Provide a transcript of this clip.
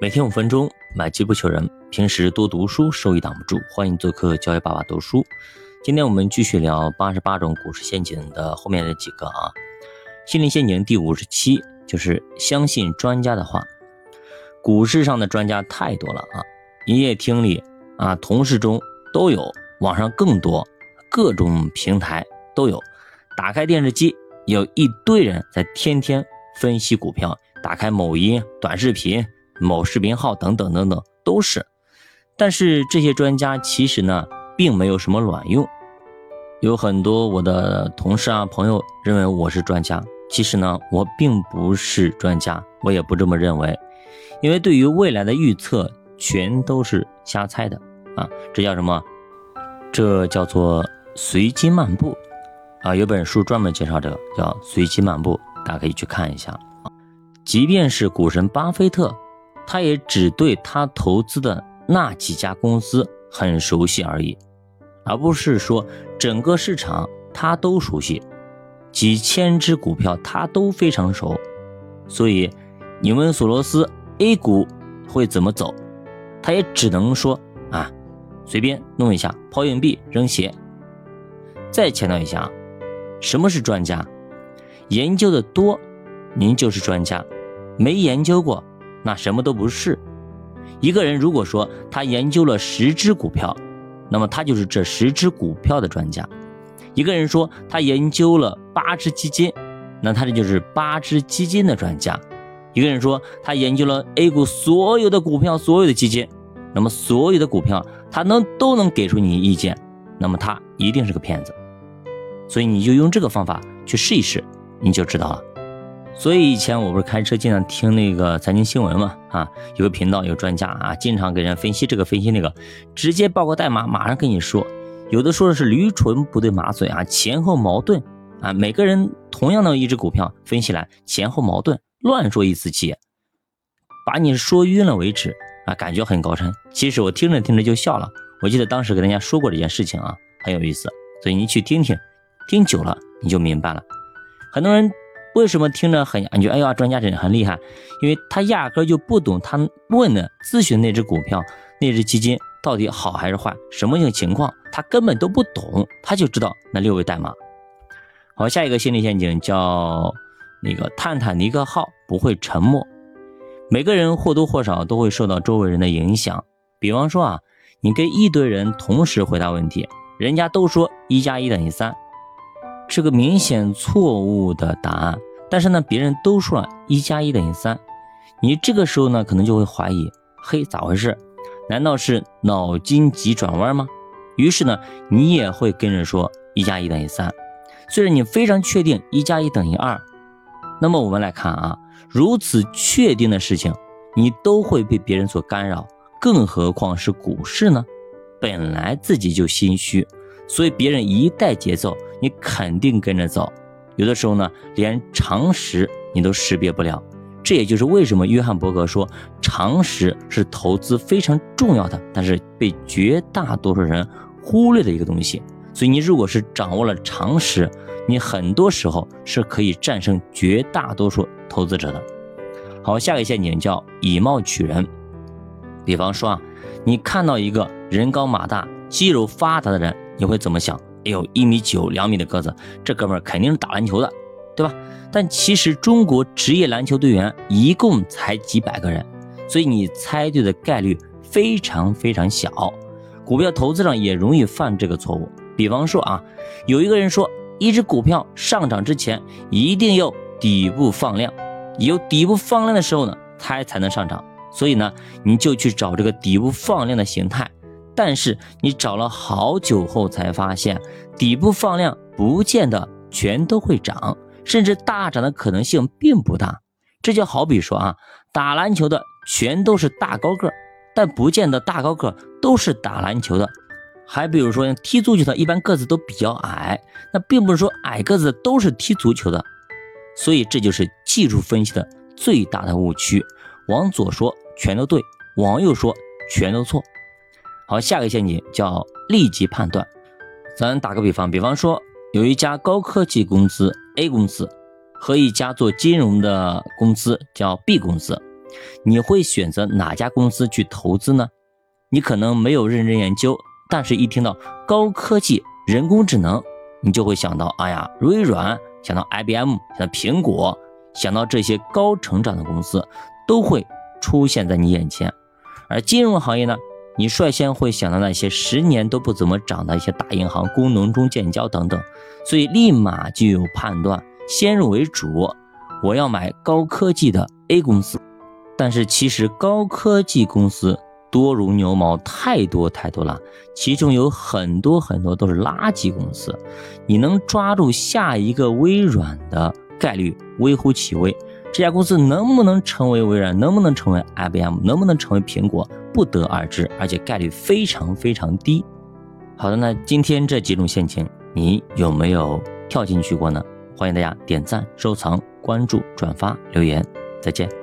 每天五分钟，买机不求人。平时多读书，收益挡不住。欢迎做客教育爸爸读书。今天我们继续聊八十八种股市陷阱的后面的几个啊。心理陷阱第五十七就是相信专家的话。股市上的专家太多了啊，营业厅里啊，同事中都有，网上更多，各种平台都有。打开电视机，有一堆人在天天分析股票。打开某音、短视频。某视频号等等等等都是，但是这些专家其实呢，并没有什么卵用。有很多我的同事啊朋友认为我是专家，其实呢，我并不是专家，我也不这么认为。因为对于未来的预测，全都是瞎猜的啊！这叫什么？这叫做随机漫步啊！有本书专门介绍这个，叫《随机漫步》，大家可以去看一下。即便是股神巴菲特。他也只对他投资的那几家公司很熟悉而已，而不是说整个市场他都熟悉，几千只股票他都非常熟。所以，你问索罗斯 A 股会怎么走，他也只能说啊，随便弄一下，抛硬币扔鞋。再强调一下，什么是专家？研究的多，您就是专家；没研究过。那什么都不是。一个人如果说他研究了十只股票，那么他就是这十只股票的专家；一个人说他研究了八只基金，那他这就是八只基金的专家；一个人说他研究了 A 股所有的股票、所有的基金，那么所有的股票他能都能给出你意见，那么他一定是个骗子。所以你就用这个方法去试一试，你就知道了。所以以前我不是开车经常听那个财经新闻嘛，啊，有个频道有专家啊，经常给人分析这个分析那个，直接报个代码，马上跟你说，有的说的是驴唇不对马嘴啊，前后矛盾啊，每个人同样的一只股票分析来前后矛盾，乱说一次气，把你说晕了为止啊，感觉很高深，其实我听着听着就笑了。我记得当时跟大家说过这件事情啊，很有意思，所以你去听听，听久了你就明白了，很多人。为什么听着很感觉？哎呀，专家真的很厉害，因为他压根就不懂他问的咨询那只股票、那只基金到底好还是坏，什么样情况，他根本都不懂，他就知道那六位代码。好，下一个心理陷阱叫那个泰坦尼克号不会沉没。每个人或多或少都会受到周围人的影响，比方说啊，你跟一堆人同时回答问题，人家都说一加一等于三。是个明显错误的答案，但是呢，别人都说了一加一等于三，你这个时候呢，可能就会怀疑，嘿，咋回事？难道是脑筋急转弯吗？于是呢，你也会跟着说一加一等于三，虽然你非常确定一加一等于二。那么我们来看啊，如此确定的事情，你都会被别人所干扰，更何况是股市呢？本来自己就心虚。所以别人一带节奏，你肯定跟着走。有的时候呢，连常识你都识别不了。这也就是为什么约翰伯格说，常识是投资非常重要的，但是被绝大多数人忽略的一个东西。所以你如果是掌握了常识，你很多时候是可以战胜绝大多数投资者的。好，下个陷阱叫以貌取人。比方说啊，你看到一个人高马大、肌肉发达的人。你会怎么想？哎呦，一米九、两米的个子，这哥们肯定是打篮球的，对吧？但其实中国职业篮球队员一共才几百个人，所以你猜对的概率非常非常小。股票投资上也容易犯这个错误。比方说啊，有一个人说，一只股票上涨之前一定要底部放量，有底部放量的时候呢，它才能上涨。所以呢，你就去找这个底部放量的形态。但是你找了好久后才发现，底部放量不见得全都会涨，甚至大涨的可能性并不大。这就好比说啊，打篮球的全都是大高个，但不见得大高个都是打篮球的。还比如说踢足球的，一般个子都比较矮，那并不是说矮个子都是踢足球的。所以这就是技术分析的最大的误区：往左说全都对，往右说全都错。好，下个陷阱叫立即判断。咱打个比方，比方说有一家高科技公司 A 公司和一家做金融的公司叫 B 公司，你会选择哪家公司去投资呢？你可能没有认真研究，但是一听到高科技、人工智能，你就会想到，哎呀，微软，想到 IBM，想到苹果，想到这些高成长的公司都会出现在你眼前。而金融行业呢，你率先会想到那些十年都不怎么涨的一些大银行、工农中建交等等，所以立马就有判断，先入为主，我要买高科技的 A 公司。但是其实高科技公司多如牛毛，太多太多了，其中有很多很多都是垃圾公司，你能抓住下一个微软的概率微乎其微。这家公司能不能成为微软，能不能成为 IBM，能不能成为苹果，不得而知，而且概率非常非常低。好的，那今天这几种陷阱，你有没有跳进去过呢？欢迎大家点赞、收藏、关注、转发、留言，再见。